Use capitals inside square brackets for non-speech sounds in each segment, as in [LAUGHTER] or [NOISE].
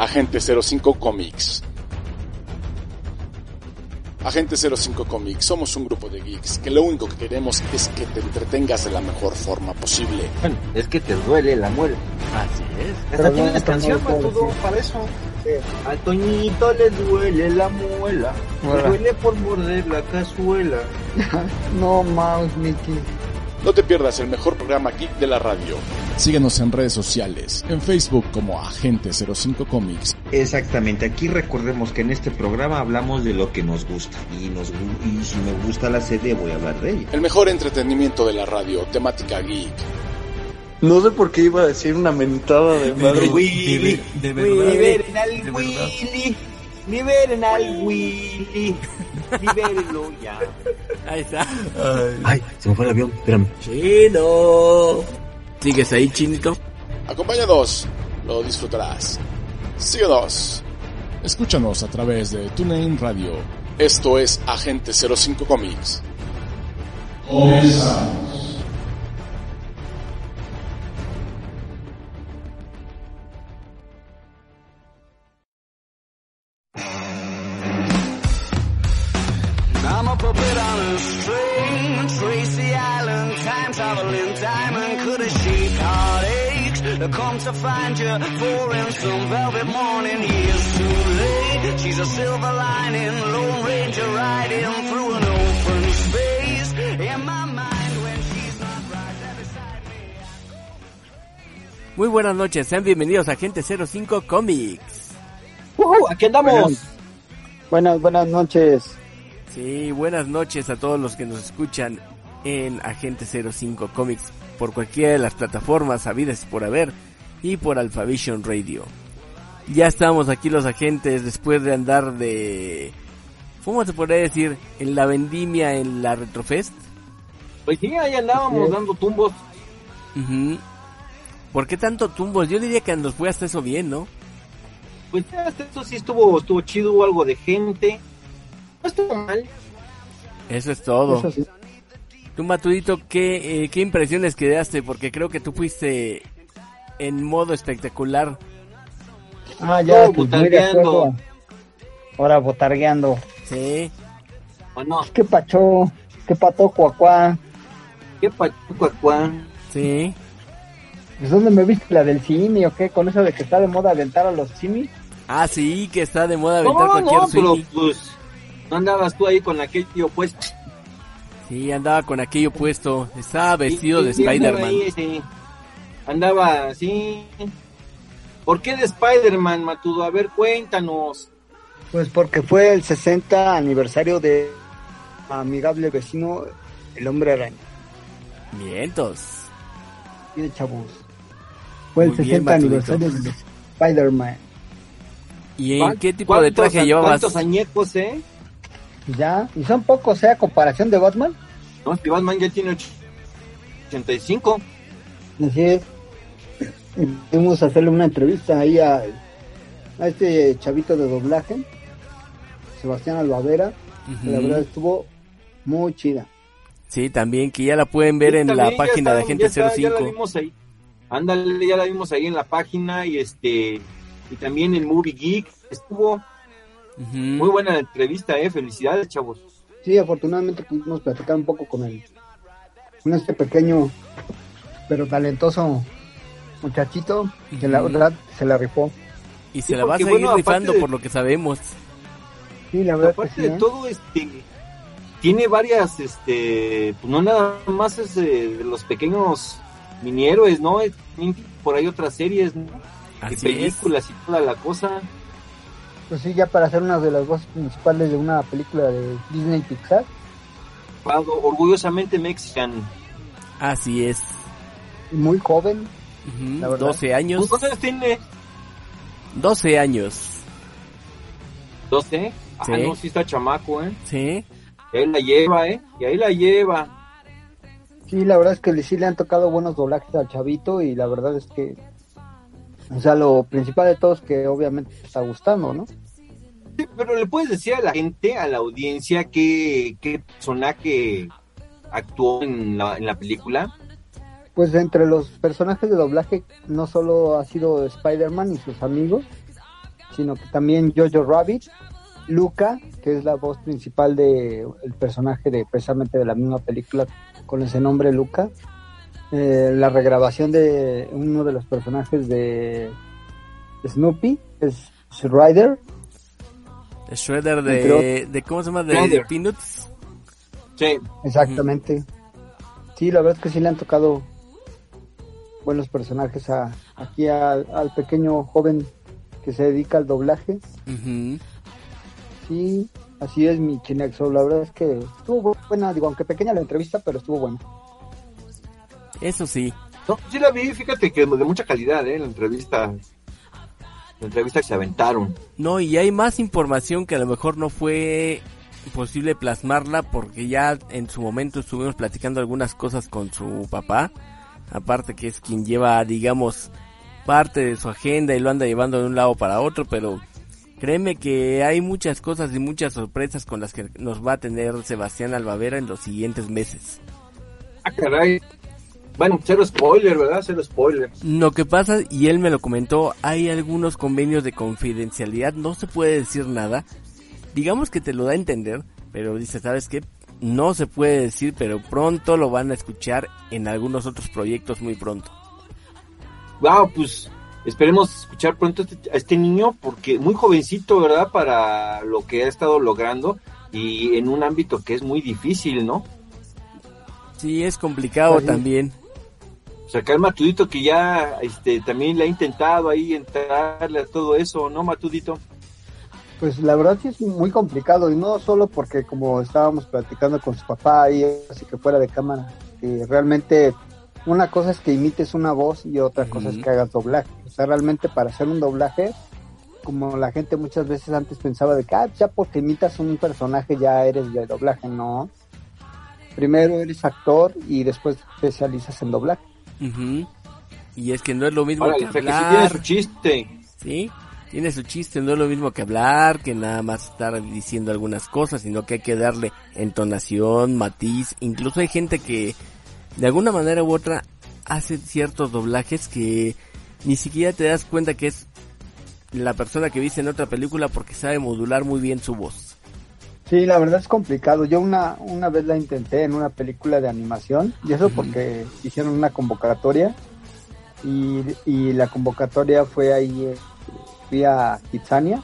Agente 05 Comics. Agente 05 Comics, somos un grupo de geeks que lo único que queremos es que te entretengas de la mejor forma posible. Bueno, es que te duele la muela. Así es. Hasta tienes canción para todo, para eso. Al Toñito le duele la muela. Le duele por morder la cazuela. [LAUGHS] no más, Mickey. No te pierdas el mejor programa geek de la radio. Síguenos en redes sociales, en Facebook como Agente 05 Comics. Exactamente, aquí recordemos que en este programa hablamos de lo que nos gusta. Y, nos, y si me gusta la serie voy a hablar de ella. El mejor entretenimiento de la radio, temática geek. No sé por qué iba a decir una mentada de madre. Willy, de, verdad. Liberen al Willy. Liberen al Willy. Libérenlo ya. Ahí está. Ay, se me fue el avión, espérame. Chino. ¿Sigues ahí, chinito? Acompáñanos, lo disfrutarás. Síguenos. Escúchanos a través de TuneIn Radio. Esto es Agente 05 Comics. Comenzamos. Come to find you, for in some velvet morning, years too late. She's a silver lining, Lone Ranger riding through an open space. In my mind, when she's not right there beside me. Muy buenas noches, sean bienvenidos a Agente 05 Comics. ¡Woohoo! ¡Aquí andamos! Buenas, buenas noches. Sí, buenas noches a todos los que nos escuchan en Agente 05 Comics por cualquiera de las plataformas habidas por haber y por Alphavision Radio. Ya estamos aquí los agentes después de andar de... ¿Cómo se podría decir? En la vendimia en la Retrofest. Pues sí, ahí andábamos Sí. dando tumbos. Ujú. ¿Por qué tanto tumbos? Yo diría que nos fue hasta eso bien, ¿no? Pues ya hasta eso sí estuvo, estuvo chido, hubo algo de gente. No estuvo mal. Eso es todo. Eso sí. Tú, Matudito, ¿qué, eh, ¿qué impresiones quedaste? Porque creo que tú fuiste en modo espectacular. Ah, ya, pues, de botargueando. Ahora botargueando. Sí. ¿O no? ¿Qué pacho? ¿Qué pato cuacuá? ¿Qué pachucacuán? Sí. ¿Es donde me viste la del cine o qué? Con eso de que está de moda aventar a los simis. Ah, sí, que está de moda aventar No, cualquier no, pero swing. pues no andabas tú ahí con aquello pues. Sí, andaba con aquello puesto. Estaba vestido de Sí, sí, andaba Spider-Man. sí. Andaba así. ¿Por qué de Spider-Man, Matudo? A ver, cuéntanos. Pues porque fue el 60 aniversario de Amigable Vecino, el Hombre Araña. Vientos. Tiene chavos. Fue el Muy bien, 60 Matudito. aniversario de Spider-Man. ¿Y en qué tipo de ¿Cuántos- traje llevabas? ¿Cuántos añecos, eh? Ya, y son pocos, ¿eh? A comparación de Batman. No, si Batman ya tiene och- 85. Así es. Fuimos a hacerle una entrevista ahí a, a este chavito de doblaje, Sebastián Albavera. que La verdad estuvo muy chida. Sí, también, que ya la pueden ver en la página de Agente ya está, Ya la 05. vimos ahí. Ándale, ya la vimos ahí en la página y este y también en Movie Geek. Estuvo Muy buena entrevista, eh. Felicidades, chavos. Sí, afortunadamente pudimos platicar un poco con él. Con este pequeño pero talentoso muchachito que la verdad se la rifó. Y se Sí, la va a seguir bueno, rifando de- por lo que sabemos. Sí, la verdad que Aparte de ¿eh? todo, este tiene varias, este, pues no nada más es de, de los pequeños mini héroes, ¿no? Por ahí otras series, ¿no? Y es. películas y toda la cosa. Pues sí, ya para ser una de las voces principales de una película de Disney Pixar. Algo Orgullosamente mexican. Así es. Muy joven. Ujú. La verdad. 12 años. ¿Cuántos años tiene? 12 años. ¿12? Ah, Sí. no, sí está chamaco, ¿eh? Sí. Y ahí la lleva, ¿eh? Y ahí la lleva. Sí, la verdad es que sí le han tocado buenos doblajes al chavito y la verdad es que, o sea, lo principal de todo es que obviamente te está gustando, ¿no? Sí, pero le puedes decir a la gente, a la audiencia, qué, qué personaje actuó en la, en la película. Pues entre los personajes de doblaje no solo ha sido Spider-Man y sus amigos, sino que también Jojo Rabbit, Luca, que es la voz principal de el personaje de precisamente de la misma película con ese nombre Luca, eh, la regrabación de uno de los personajes de Snoopy, es Shredder, Shredder de, de ¿cómo se llama? De, de Peanuts. Sí. exactamente. Sí, la verdad es que sí le han tocado buenos personajes a, aquí al, al pequeño joven que se dedica al doblaje. Sí, así es mi Chinexo. La verdad es que estuvo buena, digo, aunque pequeña la entrevista, pero estuvo buena. Eso sí. No, sí la vi, fíjate que de mucha calidad, ¿eh? La entrevista. La entrevista que se aventaron. No, y hay más información que a lo mejor no fue posible plasmarla porque ya en su momento estuvimos platicando algunas cosas con su papá. Aparte que es quien lleva, digamos, parte de su agenda y lo anda llevando de un lado para otro, pero créeme que hay muchas cosas y muchas sorpresas con las que nos va a tener Sebastián Albavera en los siguientes meses. Ah, caray. Bueno, cero spoiler, ¿verdad? Cero spoiler. Lo que pasa, y él me lo comentó, hay algunos convenios de confidencialidad, no se puede decir nada. Digamos que te lo da a entender, pero dice, ¿sabes qué? No se puede decir, pero pronto lo van a escuchar en algunos otros proyectos muy pronto. Wow, pues esperemos escuchar pronto a este, a este niño porque muy jovencito, ¿verdad? Para lo que ha estado logrando y en un ámbito que es muy difícil, ¿no? Sí, es complicado también. Sacar Matudito que ya este también le ha intentado ahí entrarle a todo eso, ¿no, Matudito? Pues la verdad sí es muy complicado y no solo porque como estábamos platicando con su papá y así que fuera de cámara, que realmente una cosa es que imites una voz y otra cosa es que hagas doblaje. O sea, realmente para hacer un doblaje, como la gente muchas veces antes pensaba de que ah, ya porque imitas un personaje ya eres de doblaje, no. Primero eres actor y después te especializas en doblaje. Ujú. Y es que no es lo mismo que sea, que sí hablar. tiene su chiste. ¿sí? Tiene su chiste, no es lo mismo que hablar, que nada más estar diciendo algunas cosas, sino que hay que darle entonación, matiz, incluso hay gente que de alguna manera u otra hace ciertos doblajes que ni siquiera te das cuenta que es la persona que viste en otra película porque sabe modular muy bien su voz. Sí, la verdad es complicado. Yo una, una vez la intenté en una película de animación y eso porque hicieron una convocatoria y, y la convocatoria fue ahí, eh, fui a Kitsania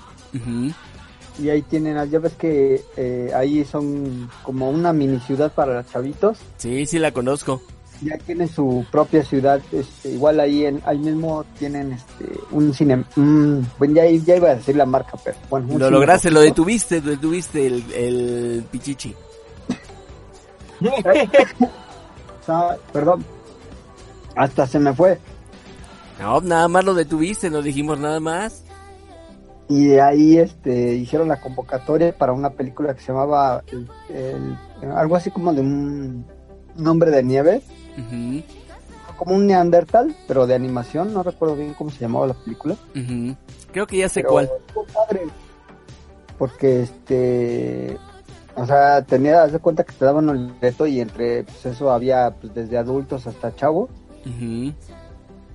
y ahí tienen, ya ves que eh, ahí son como una mini ciudad para los chavitos. Sí, sí la conozco. Ya tienen su propia ciudad, este, igual ahí en, ahí mismo tienen este un cine, mm, bueno ya, ya iba a decir la marca, pero bueno. Lo lograste, lo detuviste, lo detuviste el, el pichichi. [LAUGHS] Perdón, hasta se me fue. No, nada más lo detuviste, no dijimos nada más. y de ahí este hicieron la convocatoria para una película que se llamaba el- el- algo así como de un nombre de nieve Ujú, como un neandertal pero de animación no recuerdo bien cómo se llamaba la película. Creo que ya sé pero cuál. padre porque este o sea tenía haz de cuenta que te daban un libreto y entre pues eso había pues desde adultos hasta chavos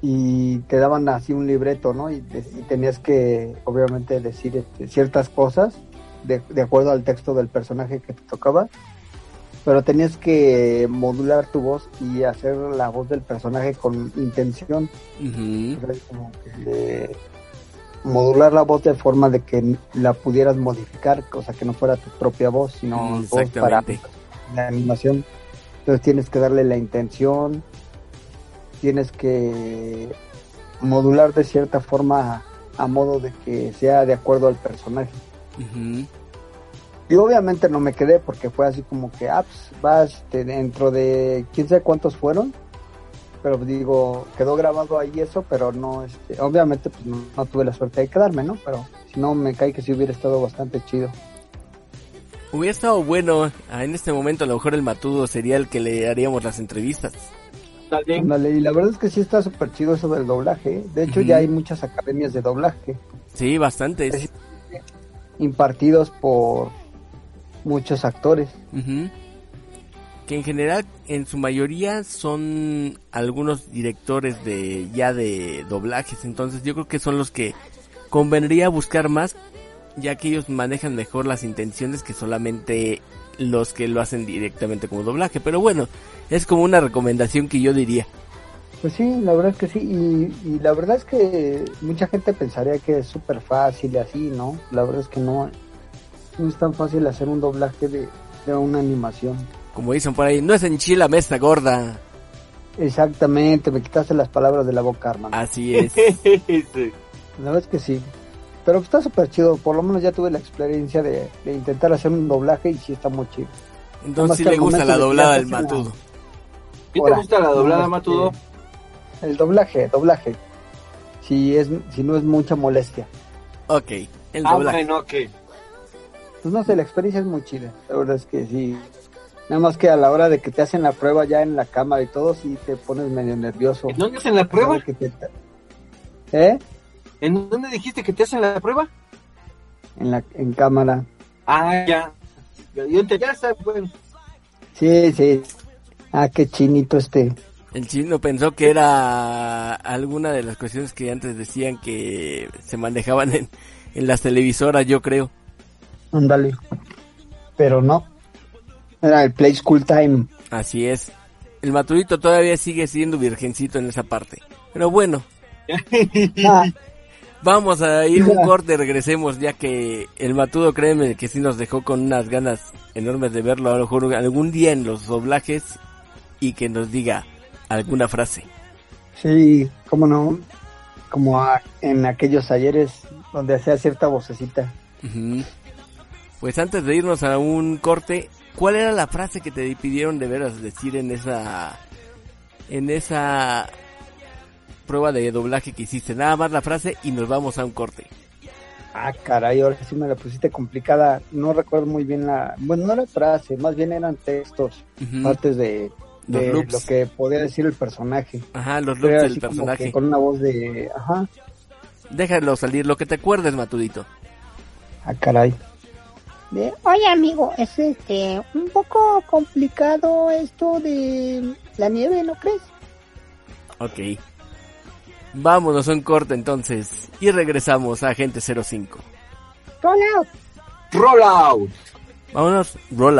y te daban así un libreto, ¿no? Y, y tenías que, obviamente, decir este, ciertas cosas de, de acuerdo al texto del personaje que te tocaba, pero tenías que modular tu voz y hacer la voz del personaje con intención, como que de- modular la voz de forma de que la pudieras modificar, o sea, que no fuera tu propia voz, sino Mm, voz para la animación. Entonces tienes que darle la intención, tienes que modular de cierta forma a modo de que sea de acuerdo al personaje. Ujú. Y obviamente no me quedé porque fue así como que, ah, pues, vas este, dentro de quién sabe cuántos fueron. Pero digo, quedó grabado ahí eso, pero no, este, obviamente pues no, no tuve la suerte de quedarme, ¿no? Pero si no, me cae que sí hubiera estado bastante chido. Hubiera estado bueno, ah, en este momento a lo mejor el matudo sería el que le haríamos las entrevistas. Dale. Y la verdad es que sí está súper chido eso del doblaje. ¿eh? De hecho, ya hay muchas academias de doblaje Sí, bastantes. impartidos por muchos actores. Que en general, en su mayoría, son algunos directores de ya de doblajes. Entonces yo creo que son los que convendría buscar más, ya que ellos manejan mejor las intenciones que solamente los que lo hacen directamente como doblaje. Pero bueno, es como una recomendación que yo diría. Pues sí, la verdad es que sí. Y, y la verdad es que mucha gente pensaría que es súper fácil y así, ¿no? La verdad es que no, no es tan fácil hacer un doblaje de, de una animación. Como dicen por ahí, no es enchila mesa gorda. Exactamente, me quitaste las palabras de la boca, hermano. Así [LAUGHS] es. Sí. La verdad es que sí. Pero está súper chido, por lo menos ya tuve la experiencia de, de intentar hacer un doblaje y sí está muy chido. Entonces sí le gusta la doblada del matudo. ¿Qué te gusta la doblada, no, Matudo? este, El doblaje, doblaje. Si, es, si no es mucha molestia. Ok, el Ah, doblaje. bueno, que Pues no sé, la experiencia es muy chida. La verdad es que sí. Nada más que a la hora de que te hacen la prueba ya en la cámara y todo, sí te pones medio nervioso. ¿En dónde hacen la prueba? Que te- ¿Eh? ¿En dónde dijiste que te hacen la prueba? En, la, en cámara. Ah, ya. Yo, yo te ya sabes, bueno. Sí, sí. Ah, qué chinito este. El chino pensó que era alguna de las cuestiones que antes decían que se manejaban en, en las televisoras, yo creo. Ándale. Pero no. Era el Play School Time. Así es. El matudito todavía sigue siendo virgencito en esa parte. Pero bueno, [LAUGHS] Ah, vamos a ir un corte, regresemos, ya que el matudo, créeme, que sí nos dejó con unas ganas enormes de verlo a lo mejor algún día en los doblajes y que nos diga alguna frase. sí, cómo no. Como a- en aquellos talleres donde hacía cierta vocecita. Ujú. Pues antes de irnos a un corte, ¿cuál era la frase que te pidieron de veras decir en esa en esa prueba de doblaje que hiciste? Nada más la frase y nos vamos a un corte. Ah, caray, ahora sí me la pusiste complicada. No recuerdo muy bien la... Bueno, no era frase, más bien eran textos, partes de, de loops. lo que podía decir el personaje. Ajá, los era del personaje. con una voz de... Ajá, Déjalo salir, lo que te acuerdes, Matudito. ah, caray. De, Oye amigo, es este un poco complicado esto de la nieve, ¿no crees? Ok. Vámonos a un corte entonces y regresamos a Agente 05. Roll out. Roll out. Vámonos, roll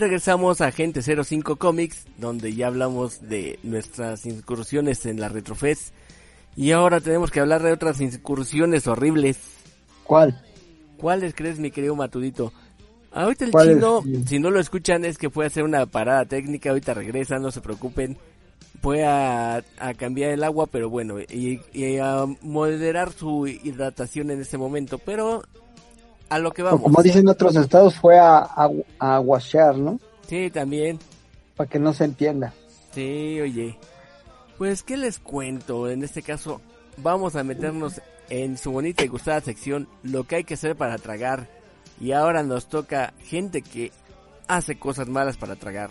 Regresamos a Agente 05 Comics, donde ya hablamos de nuestras incursiones en la Retrofest. Y ahora tenemos que hablar de otras incursiones horribles. ¿Cuál? ¿Cuáles crees, mi querido Matudito? Ahorita el chino, si no lo escuchan, es que fue a hacer una parada técnica. Ahorita regresa, no se preocupen. Fue a, a cambiar el agua, pero bueno, y, y a moderar su hidratación en este momento. Pero a lo que O vamos. como dicen otros estados, fue a, a, a washear, ¿no? Sí, también. Para que no se entienda. Sí, oye. Pues, ¿qué les cuento? En este caso, vamos a meternos en su bonita y gustada sección, lo que hay que hacer para tragar. Y ahora nos toca gente que hace cosas malas para tragar.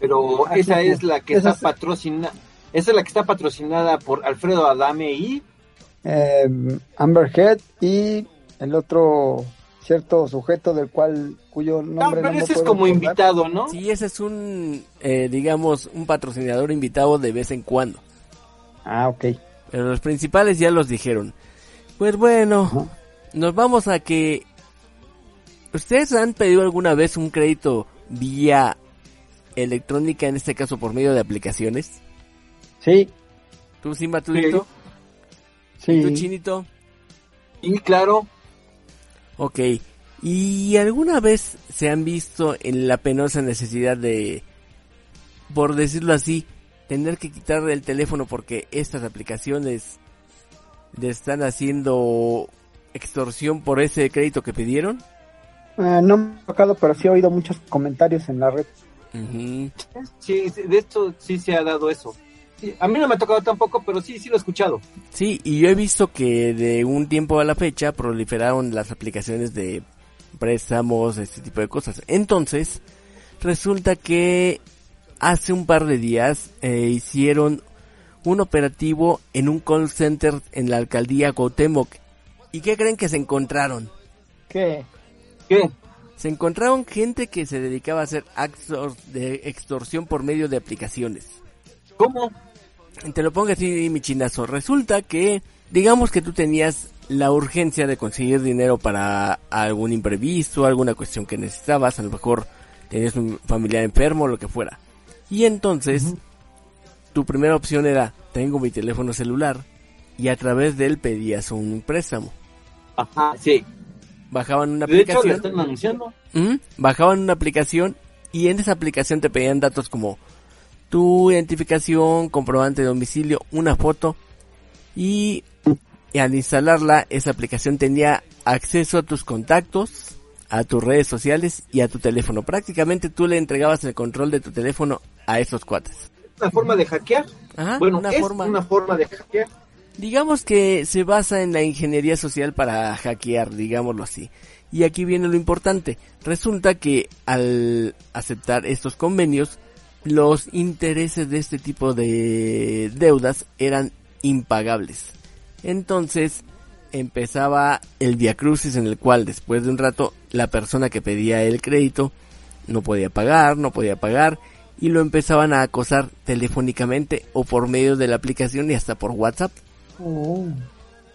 Pero Ah, esa es la que esa está es- patrocinada. Esa es la que está patrocinada por Alfredo Adame y Eh, Amber y el otro cierto sujeto del cual cuyo No, nombre pero no me ese es como invitado, ¿no? Sí, ese es un, eh, digamos, un patrocinador invitado de vez en cuando. Ah, ok. Pero los principales ya los dijeron. Pues bueno, nos vamos a que... ¿Ustedes han pedido alguna vez un crédito vía electrónica, en este caso por medio de aplicaciones? Sí, ¿Tú, Simba, tú, Dito? sí. ¿Y tú, Chinito? Y claro, Ok. ¿Y alguna vez se han visto en la penosa necesidad de, por decirlo así, tener que quitar el teléfono porque estas aplicaciones le están haciendo extorsión por ese crédito que pidieron? Eh, no me ha tocado, pero sí he oído muchos comentarios en la red. Sí, de esto sí se ha dado eso. Sí, a mí no me ha tocado tampoco, pero sí, sí lo he escuchado. Sí, y yo he visto que de un tiempo a la fecha proliferaron las aplicaciones de préstamos, este tipo de cosas. Entonces, resulta que hace un par de días eh, hicieron un operativo en un call center en la alcaldía Cuauhtémoc. ¿Y qué creen que se encontraron? ¿Qué? ¿Qué? Se encontraron gente que se dedicaba a hacer actos de extorsión por medio de aplicaciones. ¿Cómo? Te lo pongo así, mi chinazo. Resulta que, digamos que tú tenías la urgencia de conseguir dinero para algún imprevisto, alguna cuestión que necesitabas, a lo mejor tenías un familiar enfermo, lo que fuera. Y entonces, tu primera opción era, tengo mi teléfono celular, y a través de él pedías un préstamo. Ajá, sí. Bajaban una De hecho, le aplicación. están anunciando. Bajaban una aplicación y en esa aplicación te pedían datos como tu identificación, comprobante de domicilio, una foto y, y al instalarla esa aplicación tenía acceso a tus contactos, a tus redes sociales y a tu teléfono. Prácticamente tú le entregabas el control de tu teléfono a esos cuates. Una forma de hackear. Ajá, bueno, una es forma. una forma de hackear. Digamos que se basa en la ingeniería social para hackear, digámoslo así. Y aquí viene lo importante. Resulta que al aceptar estos convenios, los intereses de este tipo de deudas eran impagables. Entonces empezaba el viacrucis en el cual después de un rato la persona que pedía el crédito no podía pagar, no podía pagar y lo empezaban a acosar telefónicamente o por medio de la aplicación y hasta por WhatsApp. Oh.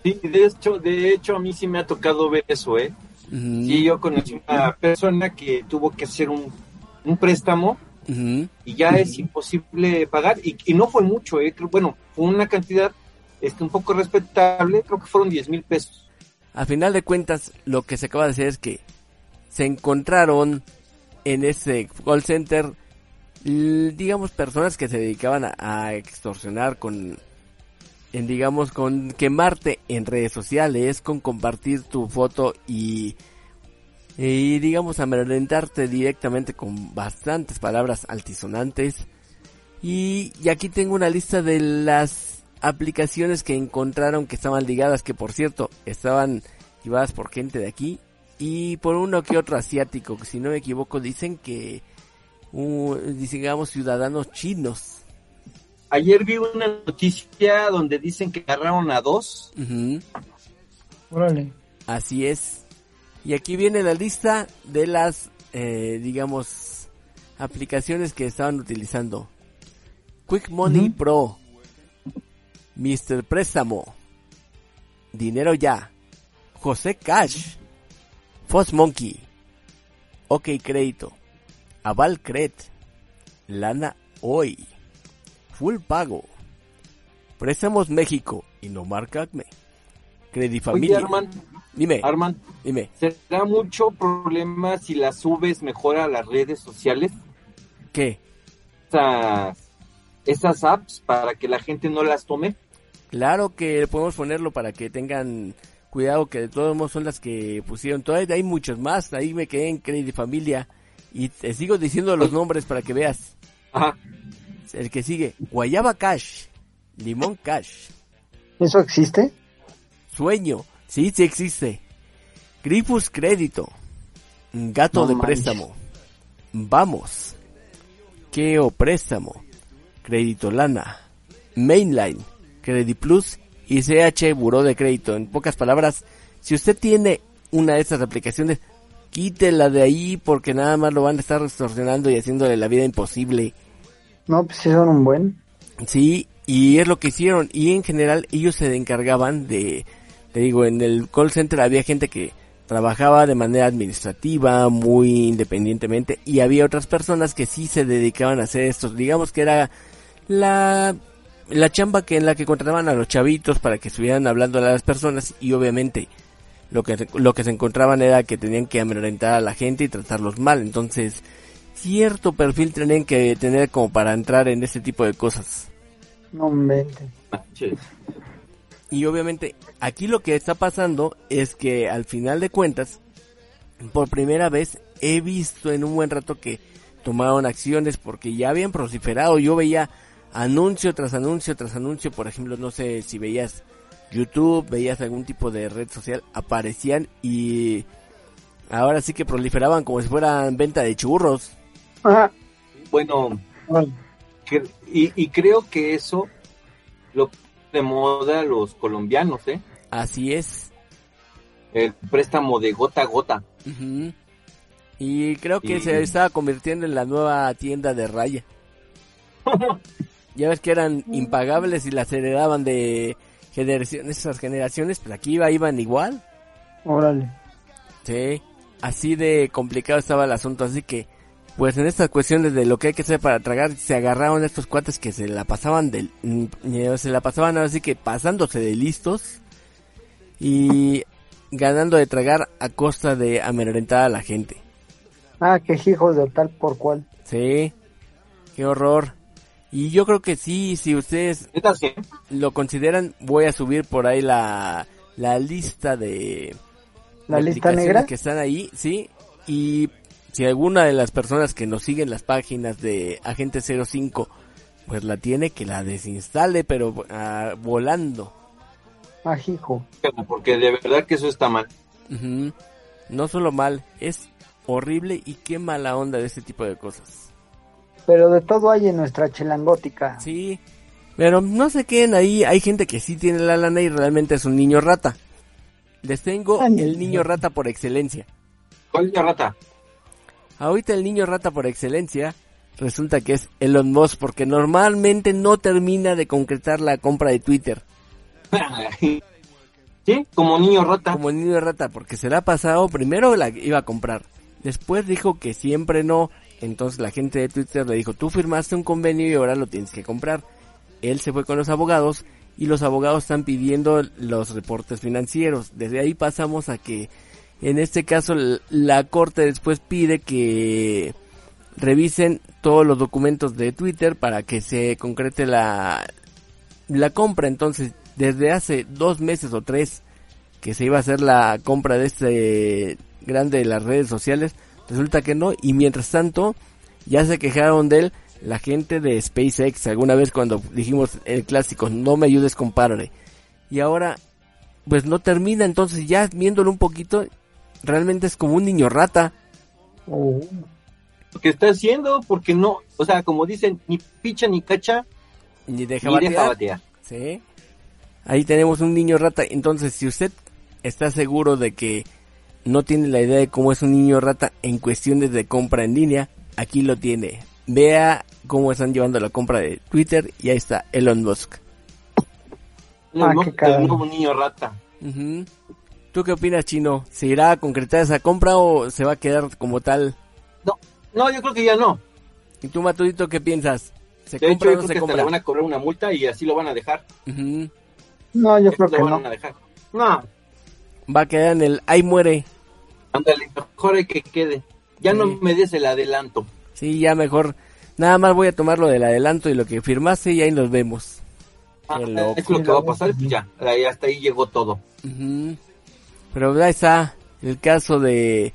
Sí, de hecho, de hecho a mí sí me ha tocado ver eso, ¿eh? Sí, yo conocí una persona que tuvo que hacer un, un préstamo y ya es imposible pagar y, y no fue mucho, ¿eh? Creo- Bueno, fue una cantidad este, un poco respetable, creo que fueron 10 mil pesos. A final de cuentas, lo que se acaba de hacer es que se encontraron en ese call center, digamos, personas que se dedicaban a, a extorsionar con, en, digamos, con quemarte en redes sociales, con compartir tu foto y, y digamos, amedrentarte directamente con bastantes palabras altisonantes. Y, y aquí tengo una lista de las aplicaciones que encontraron que estaban ligadas, que por cierto, estaban llevadas por gente de aquí y por uno que otro asiático, que si no me equivoco dicen que, uh, digamos, ciudadanos chinos. Ayer vi una noticia donde dicen que agarraron a dos. Ujú, Órale. Así es. Y aquí viene la lista de las, eh, digamos, aplicaciones que estaban utilizando. Quick Money. Pro, Mr. Préstamo, Dinero Ya, José Cash, Foss Monkey, OK Crédito, Aval Cred, Lana Hoy, Full Pago, Préstamos México y No Acme, Credit Oye, Familia. Arman, Dime, Arman, dime. ¿será mucho problema si las subes mejor a las redes sociales? ¿Qué? Esas, esas apps para que la gente no las tome. Claro que podemos ponerlo para que tengan cuidado que de todos modos son las que pusieron. Todavía hay muchos más. Ahí me quedé en Credit Familia. Y te sigo diciendo los nombres para que veas. Ajá. El que sigue. Guayaba Cash. Limón Cash. ¿Eso existe? Sueño. Sí, sí existe. Grifus Crédito. Gato No de manches. Préstamo. Vamos. Keo Préstamo. Crédito Lana. Mainline. Credit Plus. Y CH Buró de Crédito. En pocas palabras, si usted tiene una de estas aplicaciones, quítela de ahí porque nada más lo van a estar extorsionando y haciéndole la vida imposible. No, pues son un buen. Sí, y es lo que hicieron. Y en general ellos se encargaban de, te digo, en el call center había gente que trabajaba de manera administrativa, muy independientemente, y había otras personas que sí se dedicaban a hacer esto. Digamos que era la, la chamba que en la que contrataban a los chavitos para que estuvieran hablando a las personas y obviamente lo que, lo que se encontraban era que tenían que amedrentar a la gente y tratarlos mal. Entonces, cierto perfil tienen que tener como para entrar en este tipo de cosas. No mente. Y obviamente aquí lo que está pasando es que al final de cuentas, por primera vez he visto en un buen rato que tomaron acciones porque ya habían proliferado. Yo veía anuncio tras anuncio tras anuncio, por ejemplo, no sé si veías YouTube, veías algún tipo de red social, aparecían y ahora sí que proliferaban como si fueran venta de churros. Ajá. Bueno, y, y creo que eso lo de moda los colombianos, ¿eh? Así es. El préstamo de gota a gota. Y creo que Y- se estaba convirtiendo en la nueva tienda de raya. [LAUGHS] Ya ves que eran impagables y las heredaban de generaciones, esas generaciones, pues aquí iba, iban igual. órale. Sí, así de complicado estaba el asunto, así que, pues en estas cuestiones de lo que hay que hacer para tragar, se agarraron estos cuates que se la pasaban del, mm, eh, se la pasaban así que pasándose de listos y ganando de tragar a costa de amedrentar a la gente. Ah, que hijos de tal por cual. Sí, qué horror. Y yo creo que sí, si ustedes lo consideran, voy a subir por ahí la, la lista de, ¿La lista negra? que están ahí, sí. Y si alguna de las personas que nos siguen las páginas de Agente 05, pues la tiene, que la desinstale, pero ah, volando. Hijo. Porque de verdad que eso está mal. No solo mal, es horrible y qué mala onda de este tipo de cosas. Pero de todo hay en nuestra chelangótica. Sí, pero no se queden ahí, hay gente que sí tiene la lana y realmente es un niño rata. Les tengo Ay, el niño rata por excelencia. ¿Cuál la rata? Ahorita el niño rata por excelencia resulta que es Elon Musk porque normalmente no termina de concretar la compra de Twitter [LAUGHS] ¿Sí? Como niño rata. como niño rata porque se la ha pasado, primero la iba a comprar, después dijo que siempre no, entonces la gente de Twitter le dijo, tú firmaste un convenio y ahora lo tienes que comprar. Él se fue con los abogados y los abogados están pidiendo los reportes financieros. Desde ahí pasamos a que en este caso la corte después pide que revisen todos los documentos de Twitter para que se concrete la, la compra. Entonces, desde hace dos meses o tres que se iba a hacer la compra de este grande de las redes sociales, resulta que no. Y mientras tanto, ya se quejaron de él la gente de SpaceX alguna vez cuando dijimos el clásico, no me ayudes compadre. Y ahora, pues no termina, entonces ya viéndolo un poquito, realmente es como un niño rata. Oh, Lo que está haciendo, porque no, o sea, como dicen, ni picha ni cacha, Ni deja ni deja batear. Sí. Ahí tenemos un niño rata. Entonces, si usted está seguro de que no tiene la idea de cómo es un niño rata en cuestiones de compra en línea, aquí lo tiene. Vea cómo están llevando la compra de Twitter y ahí está Elon Musk. El, Ah, qué el caray. nuevo niño rata. Ujú. ¿Tú qué opinas, Chino? ¿Se irá a concretar esa compra o se va a quedar como tal? No, no, yo creo que ya no. ¿Y tú, Matudito, qué piensas? ¿Se De hecho, compra yo o no creo se que hasta le compra? van a cobrar una multa y así lo van a dejar. No, yo creo lo que van no. a dejar. No, Va a quedar en el ahí muere. ándale, mejor hay que quede. Ya Sí. no me des el adelanto. Sí, ya mejor. Nada más voy a tomar lo del adelanto y lo que firmaste y ahí nos vemos. Ah, es lo que va a pasar, pues ya, ahí hasta ahí llegó todo. Ujú. Pero ahí está el caso de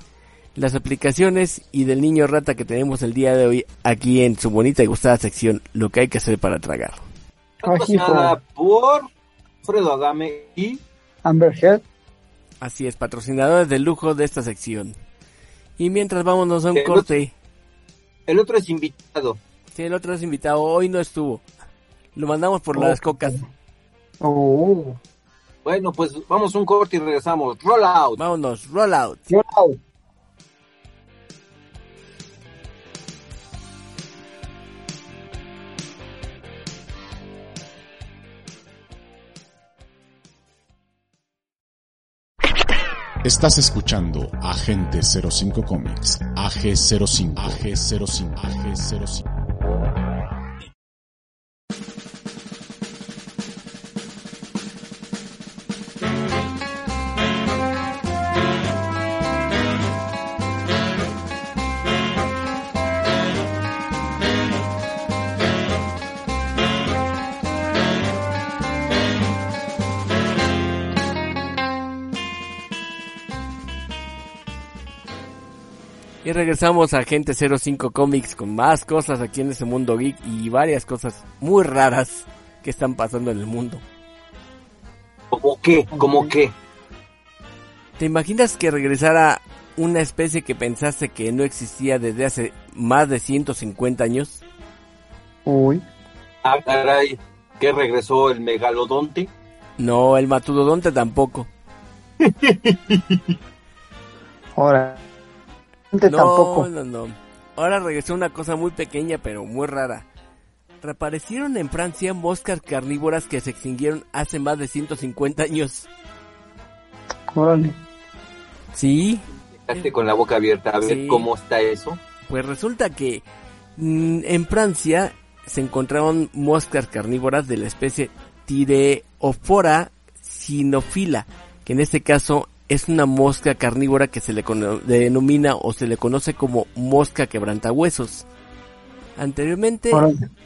las aplicaciones y del niño rata que tenemos el día de hoy aquí en su bonita y gustada sección, lo que hay que hacer para tragar. Patrocinada por Fredo Adame y Amber. Así es, patrocinadores de lujo de esta sección. Y mientras vámonos a un corte, el otro es invitado. si el otro es invitado, hoy no estuvo. Lo mandamos por Oh. las cocas. Oh, Bueno, pues vamos a un corte y regresamos. Roll out. Vámonos, roll out. yo no. Estás escuchando Agente 05 Comics, AG05, AG05, AG05. Y regresamos a Agente 05 Comics con más cosas aquí en ese mundo geek y varias cosas muy raras que están pasando en el mundo. ¿Cómo qué? ¿Cómo qué? ¿Te imaginas que regresara una especie que pensaste que no existía desde hace más de 150 años? Uy. Ah, caray, ¿qué regresó el megalodonte? No, el matudodonte tampoco. [LAUGHS] Ahora. No, tampoco. no, no. Ahora regresó una cosa muy pequeña pero muy rara. Reaparecieron en Francia moscas carnívoras que se extinguieron hace más de 150 años. Órale. Sí, con la boca abierta a ver Sí. cómo está eso. Pues resulta que mm, en Francia se encontraron moscas carnívoras de la especie Tireophora sinofila, que en este caso es una mosca carnívora que se le denomina o se le conoce como mosca quebrantahuesos. Anteriormente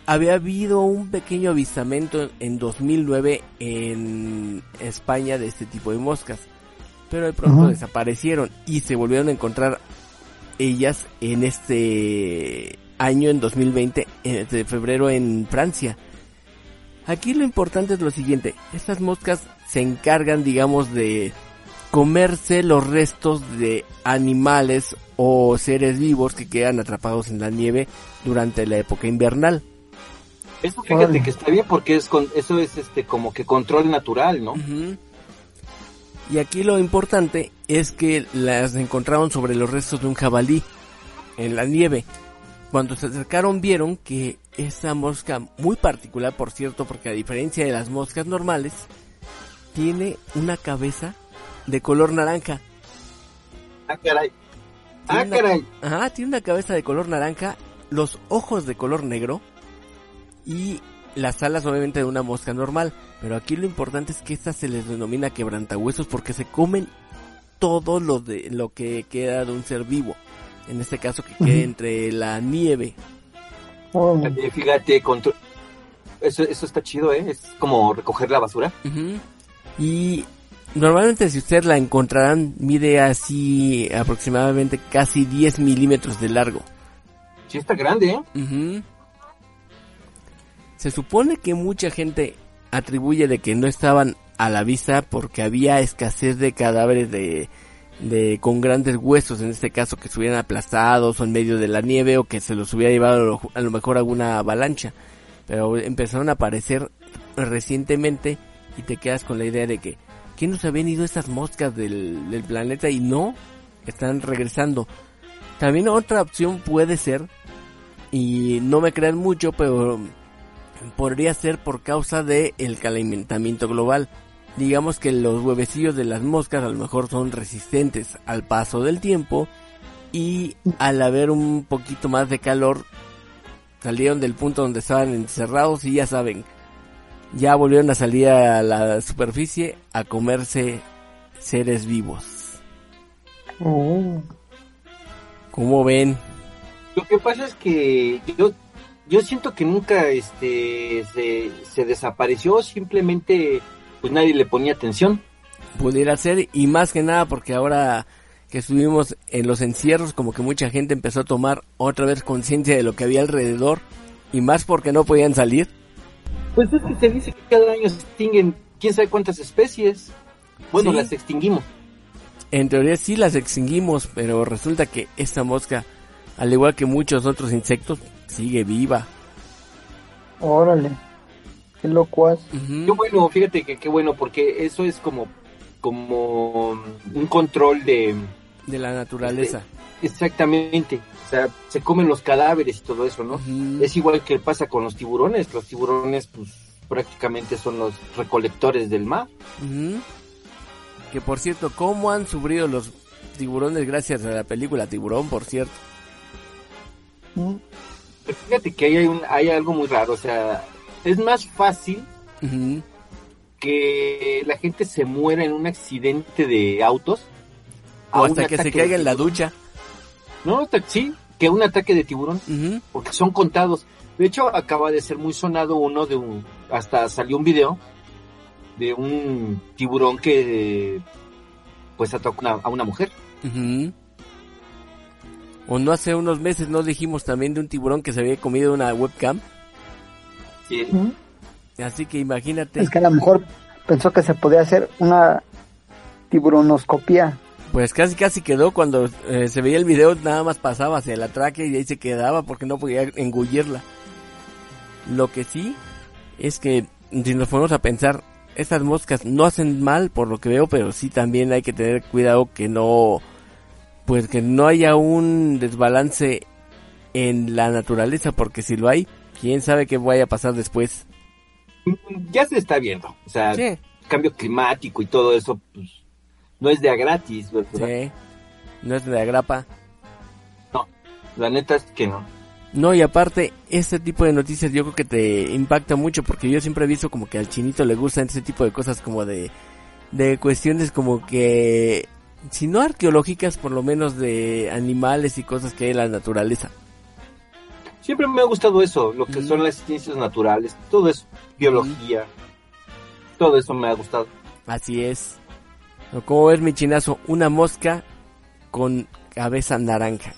había habido un pequeño avistamiento en 2009 en España de este tipo de moscas, pero de pronto desaparecieron y se volvieron a encontrar ellas en este año, en 2020, en- de febrero en Francia. Aquí lo importante es lo siguiente, estas moscas se encargan, digamos, de comerse los restos de animales o seres vivos que quedan atrapados en la nieve durante la época invernal. Eso fíjate que está bien porque es con, eso es este como que control natural, ¿no? Y aquí lo importante es que las encontraron sobre los restos de un jabalí en la nieve. Cuando se acercaron vieron que esta mosca, muy particular por cierto, porque a diferencia de las moscas normales, tiene una cabeza de color naranja. Ah, caray. Ah, Tiene una- caray. Ajá, tiene una cabeza de color naranja, los ojos de color negro y las alas obviamente de una mosca normal. Pero aquí lo importante es que esta se les denomina quebrantahuesos porque se comen todo lo de lo que queda de un ser vivo. En este caso que quede entre la nieve. Eh, Fíjate. Eso, eso está chido, ¿eh? Es como recoger la basura. Y normalmente si ustedes la encontrarán mide así aproximadamente casi 10 milímetros de largo. Sí está grande, ¿eh? Se supone que mucha gente atribuye de que no estaban a la vista porque había escasez de cadáveres de, de con grandes huesos, en este caso que estuvieran aplastados o en medio de la nieve o que se los hubiera llevado a lo, a lo mejor alguna avalancha. Pero empezaron a aparecer recientemente y te quedas con la idea de que ¿qué nos habían ido estas moscas del, del planeta? Y no, están regresando. También otra opción puede ser y no me crean mucho, pero podría ser por causa de el calentamiento global. Digamos que los huevecillos de las moscas a lo mejor son resistentes al paso del tiempo y al haber un poquito más de calor salieron del punto donde estaban encerrados y ya saben, ya volvieron a salir a la superficie a comerse seres vivos. Oh. ¿Cómo ven? Lo que pasa es que yo, yo siento que nunca este se, se desapareció, simplemente pues nadie le ponía atención. pudiera ser y más que nada porque ahora que estuvimos en los encierros como que mucha gente empezó a tomar otra vez conciencia de lo que había alrededor y más porque no podían salir. Pues es que se dice que cada año se extinguen quién sabe cuántas especies. Bueno, Sí. las extinguimos. En teoría sí las extinguimos, pero resulta que esta mosca, al igual que muchos otros insectos, sigue viva. Órale. Qué locuaz. Ujú. Qué bueno, fíjate que qué bueno, porque eso es como, como un control de De la naturaleza. exactamente. O sea, se comen los cadáveres y todo eso, ¿no? Es igual que pasa con los tiburones. Los tiburones, pues, prácticamente son los recolectores del mar. Que por cierto, ¿cómo han sufrido los tiburones gracias a la película Tiburón, por cierto? Mm. Pero fíjate que ahí hay, un, hay algo muy raro. O sea, es más fácil que la gente se muera en un accidente de autos. O hasta que se caiga en la ducha. No, hasta- sí, que un ataque de tiburón. Porque son contados. De hecho, acaba de ser muy sonado uno de un, hasta salió un video de un tiburón que pues atacó una- a una mujer. O no hace unos meses no dijimos también de un tiburón que se había comido una webcam. Sí. Así que imagínate. Es que a lo mejor pensó que se podía hacer una tiburonoscopía. Pues casi casi quedó cuando eh, se veía el video, nada más pasaba hacia la tráquea y ahí se quedaba porque no podía engullirla. Lo que sí es que si nos ponemos a pensar, estas moscas no hacen mal por lo que veo, pero sí también hay que tener cuidado que no, pues que no haya un desbalance en la naturaleza, porque si lo hay, quién sabe qué vaya a pasar después. Ya se está viendo. O sea, Sí, cambio climático y todo eso, pues, no es de a gratis, ¿verdad? sí, no es de agrapa. La neta es que no. No, y aparte, este tipo de noticias yo creo que te impacta mucho porque yo siempre he visto como que al chinito le gustan ese tipo de cosas como de, de cuestiones como que, si no arqueológicas, por lo menos de animales y cosas que hay en la naturaleza. Siempre me ha gustado eso, lo que Mm. son las ciencias naturales, todo eso, biología, todo eso me ha gustado. Así es. Como ves mi chinazo, una mosca con cabeza naranja.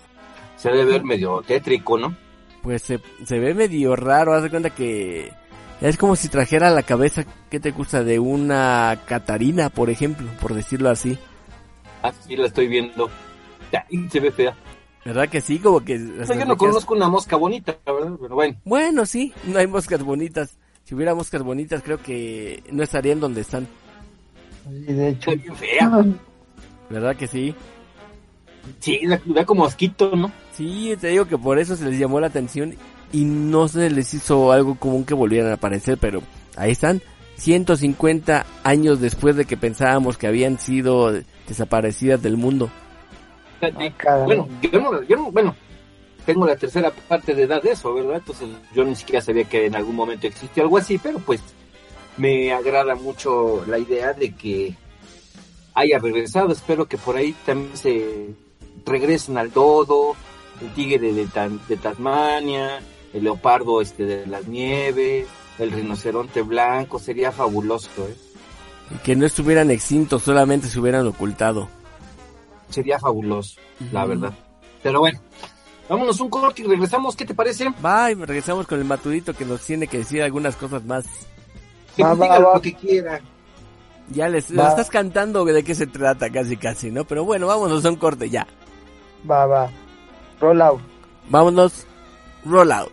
Se debe ver medio tétrico, ¿no? Pues se, se ve medio raro, haz de cuenta que es como si trajera la cabeza, ¿qué te gusta? De una Catarina, por ejemplo, por decirlo así. Así la estoy viendo. Ay, se ve fea. ¿Verdad que sí? Como que... O sea, yo no conozco una mosca bonita, ¿verdad? Pero bueno, Bueno, sí, no hay moscas bonitas. Si hubiera moscas bonitas, creo que no estarían donde están. Y de hecho, está bien fea. ¿Verdad que sí? Sí, la da como asquito, ¿no? Sí, te digo que por eso se les llamó la atención y no se les hizo algo común que volvieran a aparecer, pero ahí están. 150 años después de que pensábamos que habían sido desaparecidas del mundo. Sí. Ah, caray. Bueno, yo no, yo no, bueno, tengo la tercera parte de edad de eso, ¿verdad? Entonces yo ni siquiera sabía que en algún momento existió algo así, pero pues me agrada mucho la idea de que haya regresado. Espero que por ahí también se regresen al dodo, el tigre de, Tan- de Tasmania, el leopardo este de las nieves, el rinoceronte blanco, sería fabuloso, ¿eh? Y que no estuvieran extintos, solamente se hubieran ocultado. Sería fabuloso, la verdad. Pero bueno, vámonos un corte y regresamos, ¿qué te parece? Va, y regresamos con el matudito que nos tiene que decir algunas cosas más. Que Va, nos va, diga va. lo que quiera. Ya les, les estás cantando de qué se trata casi casi, ¿no? Pero bueno, vámonos a un corte ya. va, va. Roll out. Vámonos, roll out.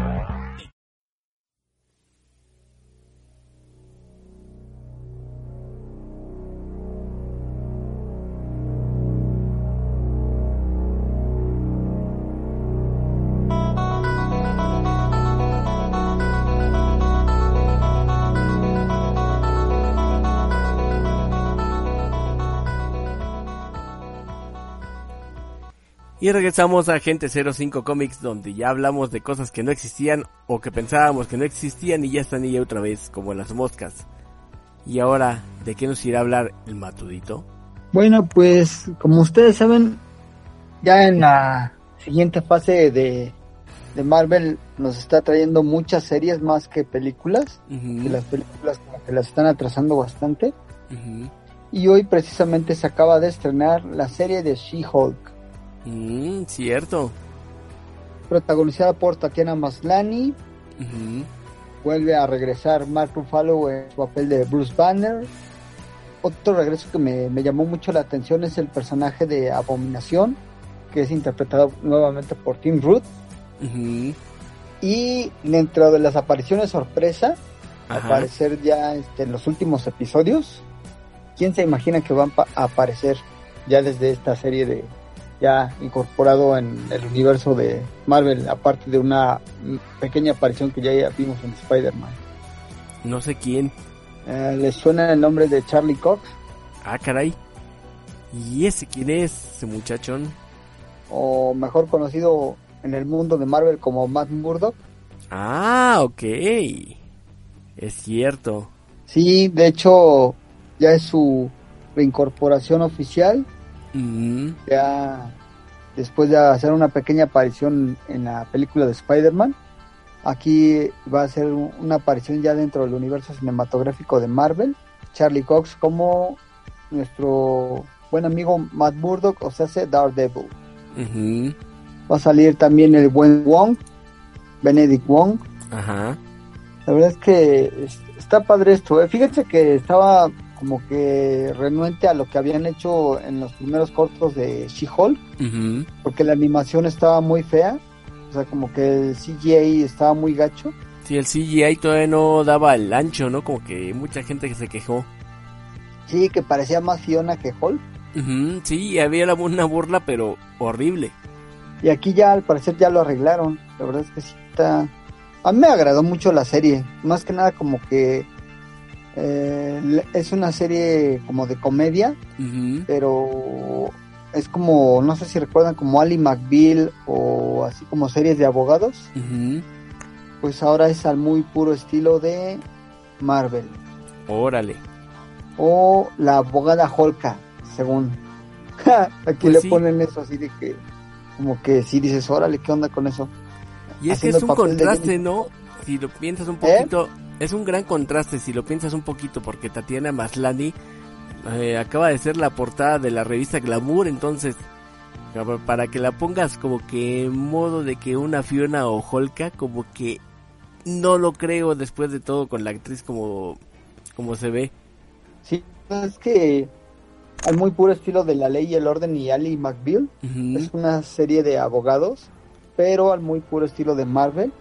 Y regresamos a Agente 05 Comics donde ya hablamos de cosas que no existían o que pensábamos que no existían y ya están ahí otra vez como las moscas. Y ahora, ¿de qué nos irá a hablar el matudito? Bueno, pues como ustedes saben, ya en la siguiente fase de, de Marvel nos está trayendo muchas series más que películas. Ujú, Y las películas como que las están atrasando bastante. Y hoy precisamente se acaba de estrenar la serie de She-Hulk, Mm, cierto. protagonizada por Tatiana Maslany. Ujú. Vuelve a regresar Mark Ruffalo en su papel de Bruce Banner. Otro regreso que me, me llamó mucho la atención es el personaje de Abominación, que es interpretado nuevamente por Tim Root. Y dentro de las apariciones sorpresa, Ajá. aparecer ya este, en los últimos episodios. ¿Quién se imagina que van a aparecer ya desde esta serie de ya incorporado en el universo de Marvel, aparte de una pequeña aparición que ya vimos en Spider-Man? No sé quién. Eh, ¿Les suena el nombre de Charlie Cox? Ah, caray. ¿Y ese quién es, ese muchachón? O mejor conocido en el mundo de Marvel como Matt Murdock. Ah, ok. Es cierto. Sí, de hecho, ya es su reincorporación oficial, Ya después de hacer una pequeña aparición en la película de Spider-Man. Aquí va a ser un- una aparición ya dentro del universo cinematográfico de Marvel. Charlie Cox como nuestro buen amigo Matt Murdock, o sea, hace Daredevil. Va a salir también el buen Wong, Benedict Wong. Ajá. La verdad es que es- está padre esto. ¿eh? Fíjense que estaba como que renuente a lo que habían hecho en los primeros cortos de She-Hulk, porque la animación estaba muy fea. O sea, como que el CGI estaba muy gacho. Sí, el CGI todavía no daba el ancho, ¿no? Como que mucha gente que se quejó. Sí, que parecía más Fiona que Hulk. Ujú, Sí, había una burla, pero horrible. Y aquí ya al parecer ya lo arreglaron. La verdad es que sí está... A mí me agradó mucho la serie. Más que nada como que eh, es una serie como de comedia, pero es como, no sé si recuerdan como Ali McBeal o así como series de abogados. Pues ahora es al muy puro estilo de Marvel. Órale. O la abogada Holka, según. [LAUGHS] Aquí Pues le sí. ponen eso así de que, como que si dices, órale, ¿qué onda con eso? Y es que es un contraste. ¿no? Si lo piensas un ¿Eh? Es un gran contraste si lo piensas un poquito, porque Tatiana Maslany eh, acaba de ser la portada de la revista Glamour, entonces para que la pongas como que en modo de que una Fiona o Holka, como que no lo creo después de todo con la actriz como, como se ve. Sí, es que al muy puro estilo de La Ley y el Orden y Ali McBeal. Es una serie de abogados, pero al muy puro estilo de Marvel.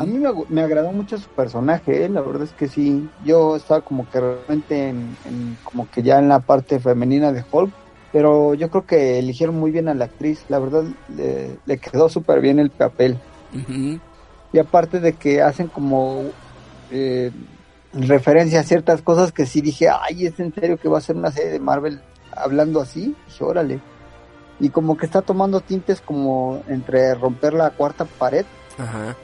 A mí me, me agradó mucho su personaje, ¿eh? la verdad es que sí. Yo estaba como que realmente en, en- como que ya en la parte femenina de Hulk, pero yo creo que eligieron muy bien a la actriz. La verdad le, le quedó súper bien el papel. Y aparte de que hacen como eh, referencia a ciertas cosas que sí dije, ay, ¿es en serio que va a ser una serie de Marvel hablando así? Dije, órale. Y como que está tomando tintes como entre romper la cuarta pared, Ajá.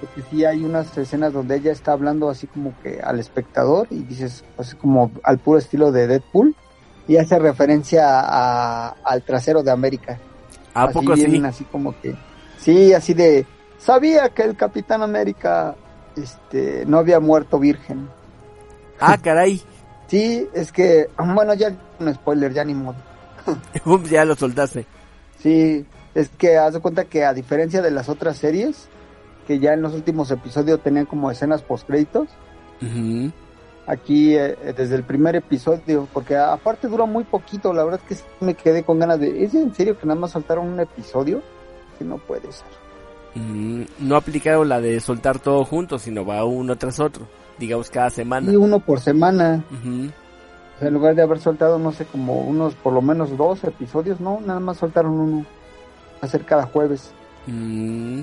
Porque sí hay unas escenas donde ella está hablando así como que al espectador y dices, así como al puro estilo de Deadpool, y hace referencia a- al trasero de América. ¿A Así poco sí? así como que sí así de sabía que el Capitán América este no había muerto virgen Ah, caray. [LAUGHS] sí es que bueno ya un spoiler ya ni modo [LAUGHS] Ups, ya lo soltaste. sí es que haz de cuenta que a diferencia de las otras series que ya en los últimos episodios tenían como escenas post créditos Ujú. aquí eh, eh, desde el primer episodio porque aparte dura muy poquito la verdad es que sí me quedé con ganas de es en serio que nada más saltaron un episodio que no puede ser no aplicaron la de soltar todo junto, sino va uno tras otro, digamos cada semana. y uno por semana. O sea, en lugar de haber soltado, no sé, como unos, por lo menos dos episodios, no, nada más soltaron uno. Hacer cada jueves. Mm.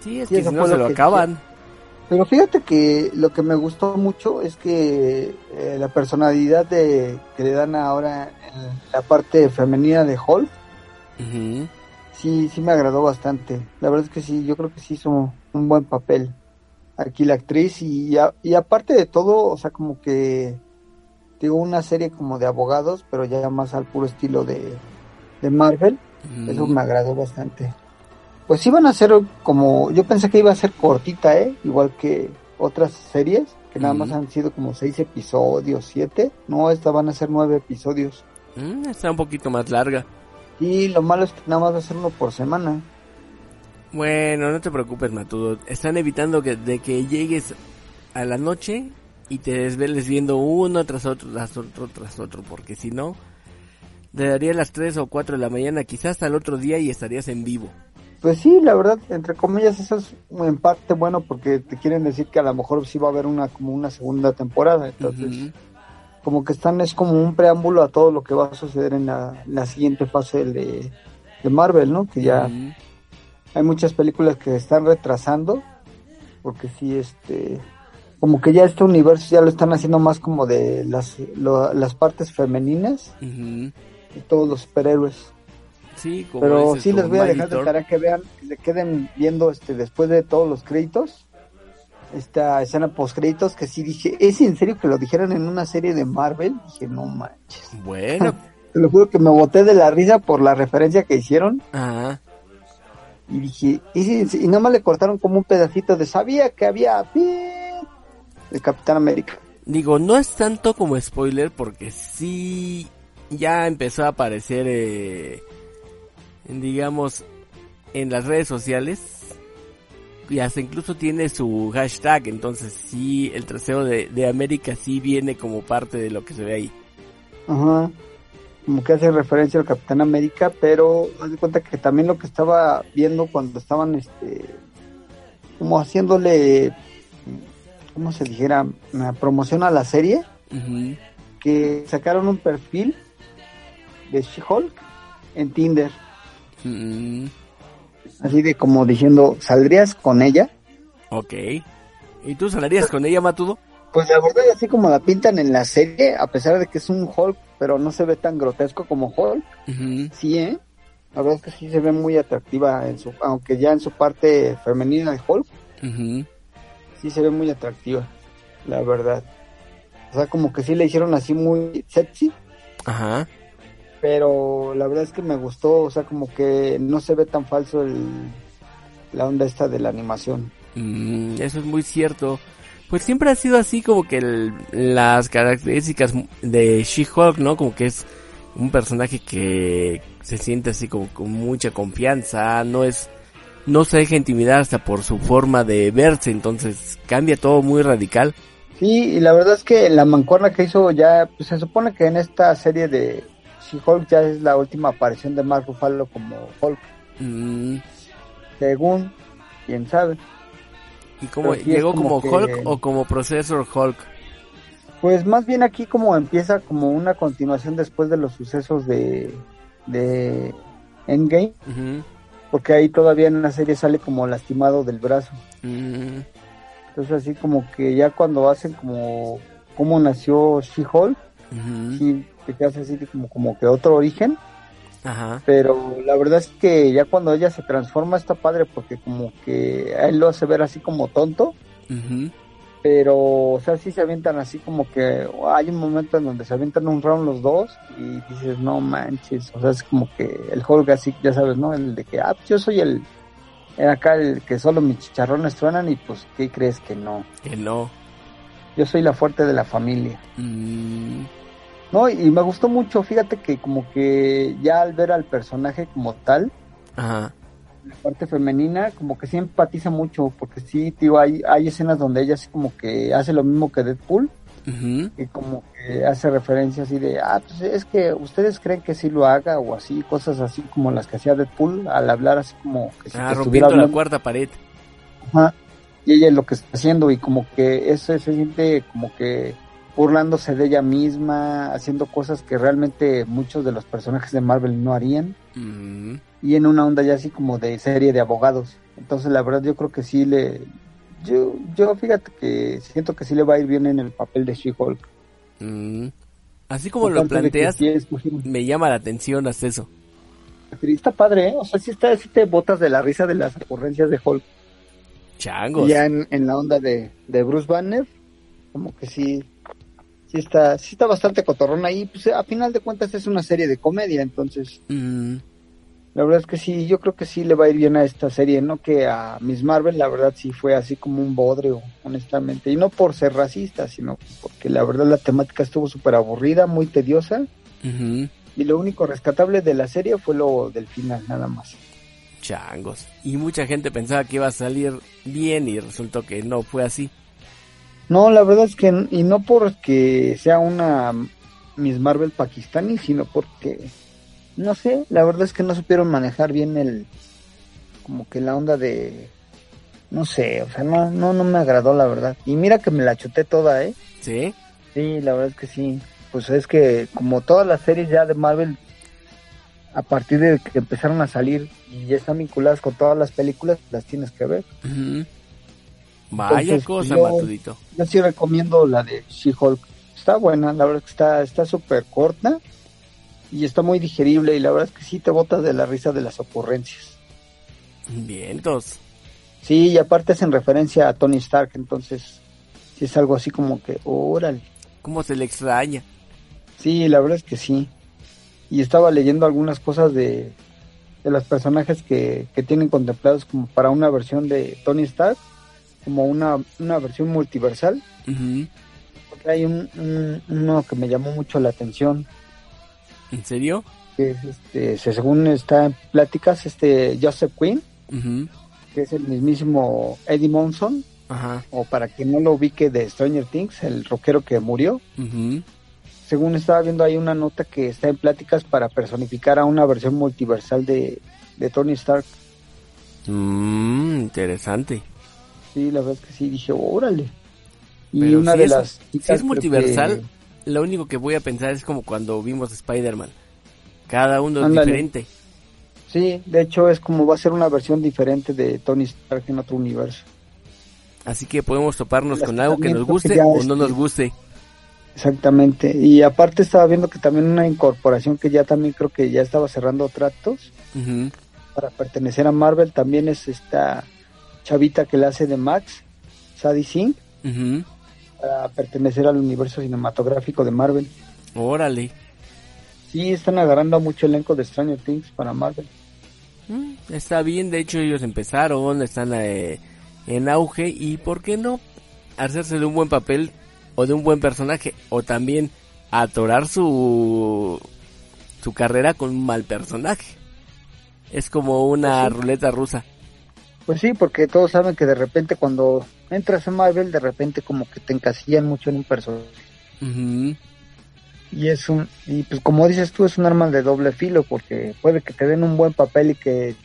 Sí, es que si no se lo que acaban. Pero fíjate que lo que me gustó mucho es que eh, la personalidad de, que le dan ahora en la parte femenina de Hulk, sí, sí me agradó bastante. La verdad es que sí, yo creo que sí hizo un buen papel aquí la actriz y, a- y aparte de todo, o sea, como que digo una serie como de abogados, pero ya más al puro estilo de, de Marvel. Eso me agradó bastante. Pues iban a ser como, yo pensé que iba a ser cortita, ¿eh? Igual que otras series, que nada más han sido como seis episodios, siete. No, esta van a ser nueve episodios. Mm, está un poquito más larga. Y lo malo es que nada más va a ser uno por semana. Bueno, no te preocupes, Matudo. Están evitando que de que llegues a la noche y te desveles viendo uno tras otro, tras otro, tras otro, porque si no, te daría las 3 o 4 de la mañana, quizás hasta el otro día y estarías en vivo. Pues sí, la verdad, entre comillas, eso es en parte bueno porque te quieren decir que a lo mejor sí va a haber una como una segunda temporada. Entonces, como que están, es como un preámbulo a todo lo que va a suceder en la, la siguiente fase de, de Marvel, ¿no? Que ya hay muchas películas que se están retrasando porque sí este como que ya este universo ya lo están haciendo más como de las lo- las partes femeninas de todos los superhéroes Sí, como pero sí les voy a dejar de tarea que vean que se queden viendo este después de todos los créditos esta escena post créditos que sí dije, ¿es en serio que lo dijeran en una serie de Marvel? Dije, no manches. Bueno, [LAUGHS] Te lo juro que me boté de la risa por la referencia que hicieron. ajá. Y dije, y, y nada más le cortaron como un pedacito de sabía que había de Capitán América. Digo, no es tanto como spoiler porque sí ya empezó a aparecer, eh, digamos, en las redes sociales. Y hasta incluso tiene su hashtag, entonces sí, el trasero de, de América sí viene como parte de lo que se ve ahí. Ajá. Como que hace referencia al Capitán América, pero haz de cuenta que también lo que estaba viendo cuando estaban, este, como haciéndole, ¿cómo se dijera? Una promoción a la serie, que sacaron un perfil de She-Hulk en Tinder, Mm, así de como diciendo, ¿saldrías con ella? ok. ¿Y tú salarías con ella, Matudo? Pues la verdad, así como la pintan en la serie, a pesar de que es un Hulk, pero no se ve tan grotesco como Hulk, sí, ¿eh? La verdad es que sí se ve muy atractiva, en su, aunque ya en su parte femenina de Hulk, sí se ve muy atractiva, la verdad. O sea, como que sí le hicieron así muy sexy, Ajá. Pero la verdad es que me gustó, o sea, como que no se ve tan falso el, la onda esta de la animación. Mm, eso es muy cierto. Pues siempre ha sido así como que el- las características de She-Hulk, ¿no? Como que es un personaje que se siente así como con mucha confianza, no es, no se deja intimidar hasta por su forma de verse, entonces cambia todo muy radical. Sí, y la verdad es que la mancuerna que hizo ya, pues se supone que en esta serie de She-Hulk ya es la última aparición de Mark Ruffalo como Hulk, Mm, según, quién sabe. ¿Y cómo sí llegó como como, que- Hulk o como Processor Hulk? Pues más bien aquí como empieza como una continuación después de los sucesos de, de Endgame, porque ahí todavía en la serie sale como lastimado del brazo. Mm, Entonces así como que ya cuando hacen como cómo nació She-Hulk, ujú. sí te quedas así de como, como que otro origen, Ajá. pero la verdad es que ya cuando ella se transforma está padre porque como que a él lo hace ver así como tonto, pero o sea sí se avientan así como que hay un momento en donde se avientan un round los dos y dices no manches, o sea es como que el Hulk así, ya sabes, ¿no? El de que, ah, pues yo soy el, acá el que solo mis chicharrones truenan y pues, ¿qué crees que no? Que no. Yo soy la fuerte de la familia. Mm, No, y me gustó mucho, fíjate que como que ya al ver al personaje como tal, ajá. la parte femenina, como que sí empatiza mucho, porque sí, tío, hay, hay escenas donde ella así como que hace lo mismo que Deadpool, Ujú. y como que hace referencia así de, ah, pues es que ustedes creen que sí lo haga, o así, cosas así como las que hacía Deadpool, al hablar así como que, si Ah, estuviera rompiendo la cuarta pared. Ajá. Y ella es lo que está haciendo, y como que eso se siente como que burlándose de ella misma, haciendo cosas que realmente muchos de los personajes de Marvel no harían, y en una onda ya así como de serie de abogados. Entonces la verdad yo creo que sí le... Yo, yo fíjate que siento que sí le va a ir bien en el papel de She-Hulk. Así como lo planteas, sí me llama la atención hasta eso. Está padre, ¿eh? O sea, sí, está, sí te botas de la risa de las ocurrencias de Hulk. Changos. Ya en, en la onda de, de Bruce Banner, como que sí, sí está, sí está bastante cotorrón ahí. Pues a final de cuentas es una serie de comedia, entonces Mm, la verdad es que sí, yo creo que sí le va a ir bien a esta serie, no que a Miss Marvel, la verdad sí fue así como un bodrio, honestamente. Y no por ser racista, sino porque la verdad la temática estuvo súper aburrida, muy tediosa. Y lo único rescatable de la serie fue lo del final, nada más. Changos. Y mucha gente pensaba que iba a salir bien y resultó que no fue así. No, la verdad es que, y no porque sea una Miss Marvel pakistani, sino porque, no sé, la verdad es que no supieron manejar bien el, como que la onda de, no sé, o sea, no, no, no me agradó la verdad. Y mira que me la chuté toda, ¿eh? ¿Sí? Sí, la verdad es que sí. Pues es que como todas las series ya de Marvel, a partir de que empezaron a salir y ya están vinculadas con todas las películas, las tienes que ver. Vaya Entonces, cosa, yo- Matudito. Yo sí recomiendo la de She-Hulk. Está buena, la verdad que está está súper corta y está muy digerible y la verdad es que sí te botas de la risa de las ocurrencias. Bien, entonces. Sí, y aparte es en referencia a Tony Stark, entonces sí es algo así como que, órale. ¿Cómo se le extraña? Sí, la verdad es que sí. Y estaba leyendo algunas cosas de, de los personajes que, que tienen contemplados como para una versión de Tony Stark, como una, una versión multiversal. Porque hay un, un- uno que me llamó mucho la atención, ¿En serio? que es este, se- según está en pláticas, este Joseph Quinn, que es el mismísimo Eddie Monson, Ajá. o para quien no lo ubique de Stranger Things, el rockero que murió. Según estaba viendo ahí una nota que está en pláticas para personificar a una versión multiversal de, de Tony Stark. Mm, interesante. Sí, la verdad es que sí, dije, órale. Y Pero una si de es- las... Si es multiversal, que- lo único que voy a pensar es como cuando vimos Spider-Man. Cada uno es diferente. Sí, de hecho es como va a ser una versión diferente de Tony Stark en otro universo. Así que podemos toparnos con algo que nos que guste o no nos guste. Exactamente. Y aparte estaba viendo que también una incorporación que ya también creo que ya estaba cerrando tratos para pertenecer a Marvel también es esta chavita que la hace de Max, Sadie Singh, para pertenecer al universo cinematográfico de Marvel. Órale. Sí, están agarrando mucho elenco de Stranger Things para Marvel. Mm, está bien, de hecho ellos empezaron, están eh, en auge y ¿por qué no hacerse de un buen papel o de un buen personaje o también atorar su su carrera con un mal personaje? Es como una Pues sí. ruleta rusa. Pues sí, porque todos saben que de repente cuando entras a Marvel, de repente como que te encasillan mucho en un personaje. Ujú. Y es un, y pues como dices tú, es un arma de doble filo, porque puede que te den un buen papel y que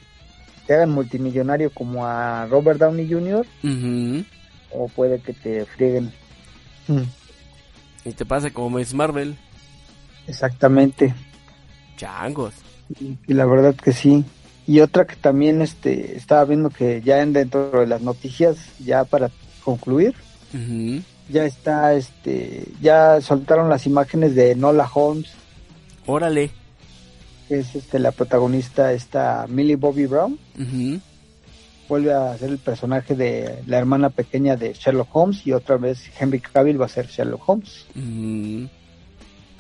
te hagan multimillonario como a Robert Downey Jr. Ujú. o puede que te frieguen. Y te pasa como Miss Marvel, Exactamente. changos. Y, y la verdad que sí. Y otra que también este estaba viendo que ya en dentro de las noticias, ya para concluir, ya está este ya soltaron las imágenes de Nola Holmes, Órale. que es este la protagonista esta Millie Bobby Brown. Vuelve a ser el personaje de la hermana pequeña de Sherlock Holmes y otra vez Henry Cavill va a ser Sherlock Holmes.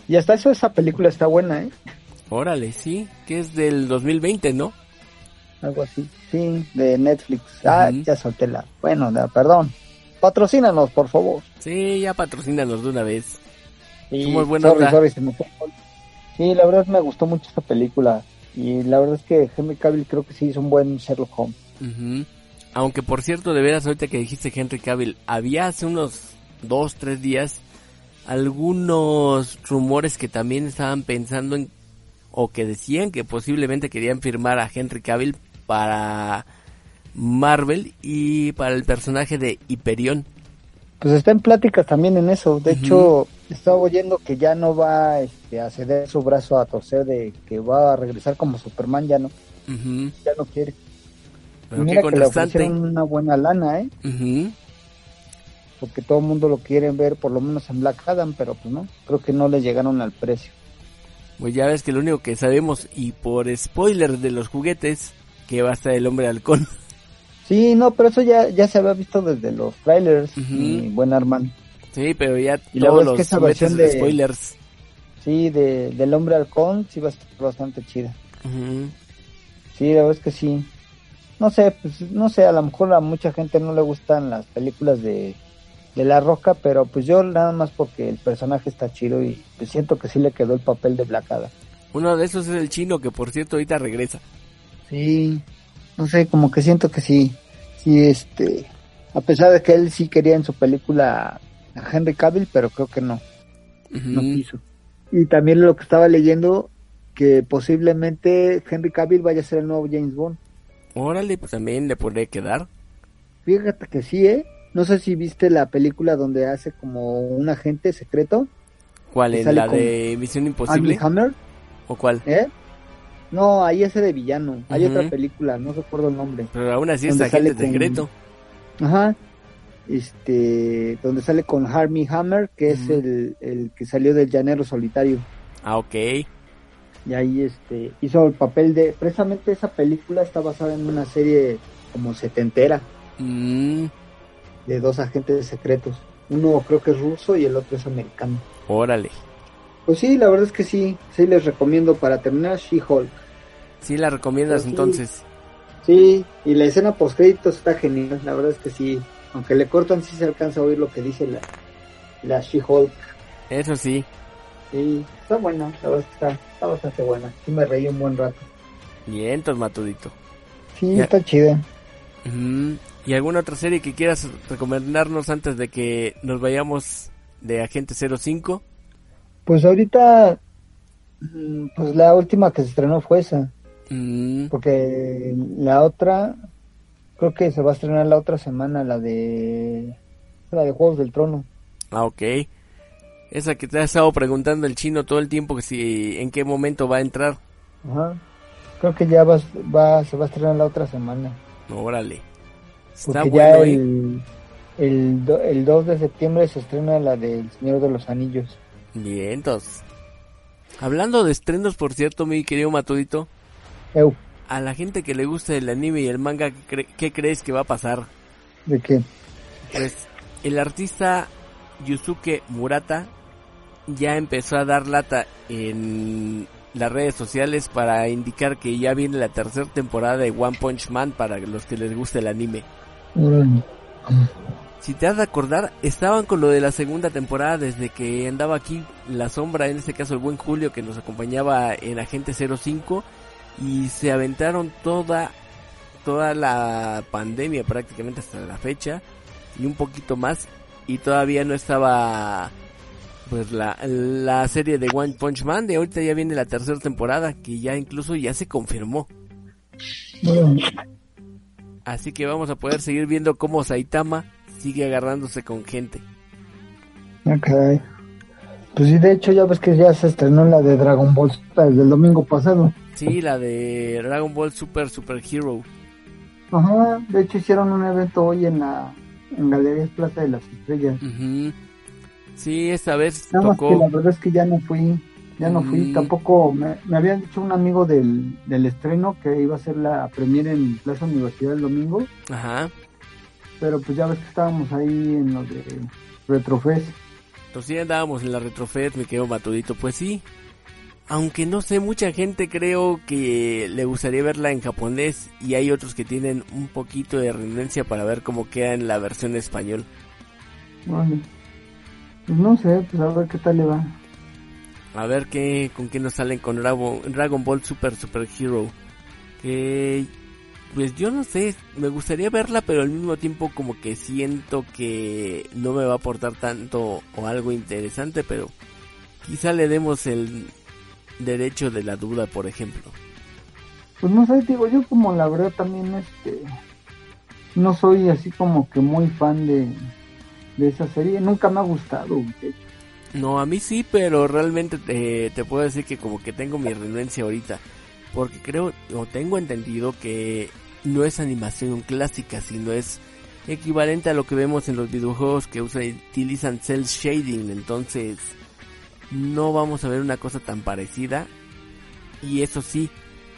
Y hasta eso esa película está buena, ¿eh? órale, sí, que es del 2020, ¿no? Algo así. Sí, de Netflix. Ah, Ujú. ya solté la... Bueno, perdón. Patrocínanos, por favor. Sí, ya patrocínanos de una vez. Sí, Somos buena sorry, onda. sorry, se me fue. Sí, la verdad me gustó mucho esta película. Y la verdad es que Henry Cavill creo que sí hizo un buen Sherlock Holmes. Aunque por cierto, de veras, ahorita que dijiste Henry Cavill, había hace unos dos, tres días algunos rumores que también estaban pensando en, o que decían que posiblemente querían firmar a Henry Cavill para Marvel y para el personaje de Hyperion. Pues está en pláticas también en eso. De hecho, estaba oyendo que ya no va este, a ceder su brazo a torcer de que va a regresar como Superman, ya no, ya no quiere. Pero Y qué mira que le ofrecieron una buena lana, ¿eh? Porque todo el mundo lo quiere ver, por lo menos en Black Adam, pero pues no, creo que no le llegaron al precio. Pues ya ves que lo único que sabemos, y por spoiler de los juguetes, que va a estar el hombre halcón. Sí, no, pero eso ya, ya se había visto desde los trailers, mi buen Armand. Sí, pero ya Y todos los que esa versión de spoilers. Sí, de, del hombre halcón, sí va a estar bastante chida. Sí, la verdad es que sí. No sé, pues no sé, a lo mejor a mucha gente no le gustan las películas de, de La Roca, pero pues yo nada más porque el personaje está chido y pues siento que sí le quedó el papel de Black Adam. Uno de esos es el chino que por cierto ahorita regresa. Sí, no sé, como que siento que sí, sí, este, a pesar de que él sí quería en su película a Henry Cavill, pero creo que no, no quiso. Y también lo que estaba leyendo, que posiblemente Henry Cavill vaya a ser el nuevo James Bond. Órale, pues también le podría quedar. Fíjate que sí, ¿eh? No sé si viste la película donde hace como un agente secreto, ¿Cuál es? ¿La de Misión Imposible? Hammer, ¿O cuál? ¿eh? No, ahí hace de villano. Hay otra película, no recuerdo el nombre. Pero aún así es agente con- secreto. Ajá. Este, donde sale con Armie Hammer, que es el, el que salió del llanero solitario. Ah, ok. Y ahí este hizo el papel de precisamente esa película está basada en una serie como setentera Mm, de dos agentes secretos. Uno creo que es ruso y el otro es americano. órale. Pues sí, la verdad es que sí, sí les recomiendo para terminar She-Hulk. Sí la recomiendas Pues sí. entonces. Sí, y la escena post créditos está genial, la verdad es que sí. Aunque le cortan, sí se alcanza a oír lo que dice la, la She-Hulk. Eso sí. Sí, está buena, la verdad es que está, está bastante buena. Sí me reí un buen rato. Bien, Matudito. Sí, Ya. está chida. ¿Y alguna otra serie que quieras recomendarnos antes de que nos vayamos de Agente 05? Pues ahorita, mm, pues la última que se estrenó fue esa. Mm, Porque la otra, creo que se va a estrenar la otra semana, la de la de Juegos del Trono. ah, ok. Esa que te ha estado preguntando el chino todo el tiempo que si en qué momento va a entrar. Ajá. Creo que ya va, va, se va a estrenar la otra semana. Órale. Está Porque bueno, ya ¿eh? el, el, do- el 2 de septiembre se estrena la del Señor de los Anillos. Bien, entonces. Hablando de estrenos, por cierto, mi querido Matudito, Eu, a la gente que le gusta el anime y el manga, ¿qué, qué crees que va a pasar? ¿de qué? Pues el artista Yusuke Murata ya empezó a dar lata en las redes sociales para indicar que ya viene la tercera temporada de One Punch Man para los que les guste el anime. Si te has de acordar, estaban con lo de la segunda temporada desde que andaba aquí la sombra, en este caso el buen Julio que nos acompañaba en Agente 05 y se aventaron toda toda la pandemia prácticamente hasta la fecha y un poquito más y todavía no estaba pues la, la serie de One Punch Man de ahorita ya viene la tercera temporada que ya incluso ya se confirmó así que vamos a poder seguir viendo cómo Saitama sigue agarrándose con gente Ok. Pues sí, de hecho ya ves que ya se estrenó la de Dragon Ball desde el domingo pasado. Sí la de Dragon Ball Super Super Hero Ajá, de hecho hicieron un evento hoy en la en Galerías Plaza de las Estrellas. Ujú. sí esta vez Nada más que la tocó verdad es que ya no fui, ya no fui, tampoco me, me había dicho un amigo del, del estreno que iba a ser la premiere en Plaza Universidad el domingo, ajá pero pues ya ves que estábamos ahí en lo de Retrofest. Entonces sí andábamos en la Retrofest, me quedo matudito. Pues sí. Aunque no sé, mucha gente creo que le gustaría verla en japonés y hay otros que tienen un poquito de renuencia para ver cómo queda en la versión español. Vale. Pues no sé, pues a ver qué tal le va. A ver qué, con qué nos salen con Dragon, Dragon Ball Super Super Hero. Que, pues yo no sé, me gustaría verla, pero al mismo tiempo como que siento que no me va a aportar tanto o algo interesante, pero quizá le demos el derecho de la duda, por ejemplo. Pues no sé, digo, yo como la verdad también este no soy así como que muy fan de, de esa serie, nunca me ha gustado. No, a mí sí, pero realmente te, te puedo decir que como que tengo mi renuencia ahorita. Porque creo, o tengo entendido que no es animación clásica, sino es equivalente a lo que vemos en los videojuegos que usan, utilizan cel shading. Entonces, no vamos a ver una cosa tan parecida. Y eso sí,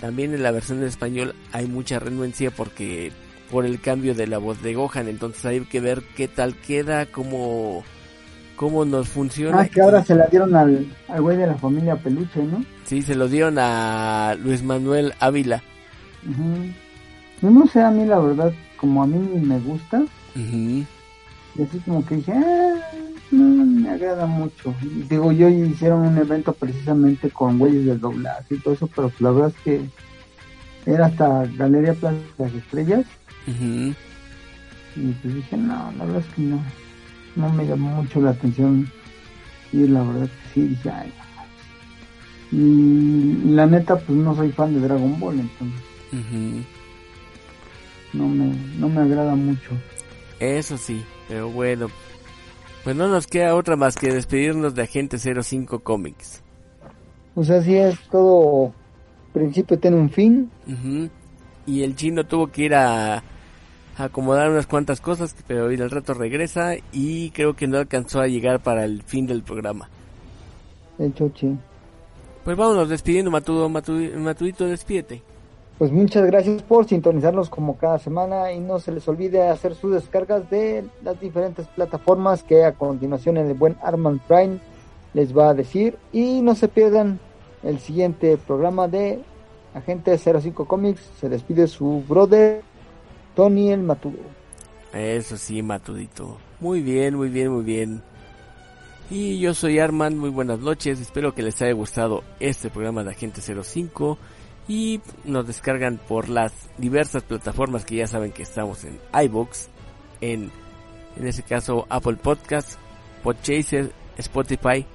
también en la versión en español hay mucha renuencia porque por el cambio de la voz de Gohan. Entonces hay que ver qué tal queda, cómo, cómo nos funciona. Ah, que ahora se la dieron al, al güey de la familia Peluche, ¿no? Sí, se lo dieron a Luis Manuel Ávila. Yo no sé, a mí la verdad, como a mí me gusta, Ujú. y así como que dije, ah, no me agrada mucho. Digo, yo hicieron un evento precisamente con güeyes del doblaje y todo eso, pero la verdad es que era hasta Galería Plaza de las Estrellas, y pues dije, no, la verdad es que no, no me llamó mucho la atención. Y la verdad que sí, dije, ay, no manches". Y la neta, pues no soy fan de Dragon Ball, entonces Ujú. no me, no me agrada mucho. Eso sí, pero bueno. Pues no nos queda otra más que despedirnos de Agente 05 Comics. Pues así es, todo principio tiene un fin. Y el chino tuvo que ir a, a acomodar unas cuantas cosas, pero hoy al rato regresa y creo que no alcanzó a llegar para el fin del programa. El chochi. Pues vámonos despidiendo, Matudo, Matu- Matudito, despídete. Pues muchas gracias por sintonizarnos como cada semana y no se les olvide hacer sus descargas de las diferentes plataformas que a continuación el buen Armand Prime les va a decir y no se pierdan el siguiente programa de Agente 05 Comics. Se despide su brother Tony el Matudo. Eso sí, Matudito. Muy bien, muy bien, muy bien. Y yo soy Arman, muy buenas noches. Espero que les haya gustado este programa de Agente 05 y nos descargan por las diversas plataformas que ya saben que estamos en iBox, en en ese caso Apple Podcast, Podchaser, Spotify,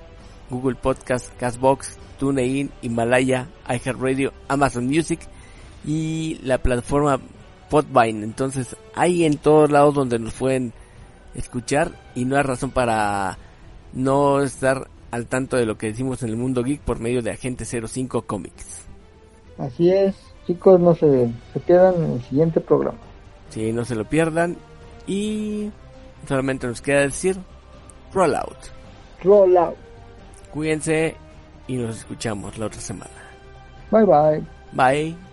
Google Podcast, Castbox, TuneIn, Himalaya, iHeartRadio, Amazon Music y la plataforma Podvine. Entonces, hay en todos lados donde nos pueden escuchar y no hay razón para no estar al tanto de lo que decimos en el mundo geek por medio de Agente 05 Comics. Así es, chicos, no se, se pierdan en el siguiente programa. Sí, no se lo pierdan y solamente nos queda decir roll out. Roll out. Cuídense y nos escuchamos la otra semana. Bye bye. Bye.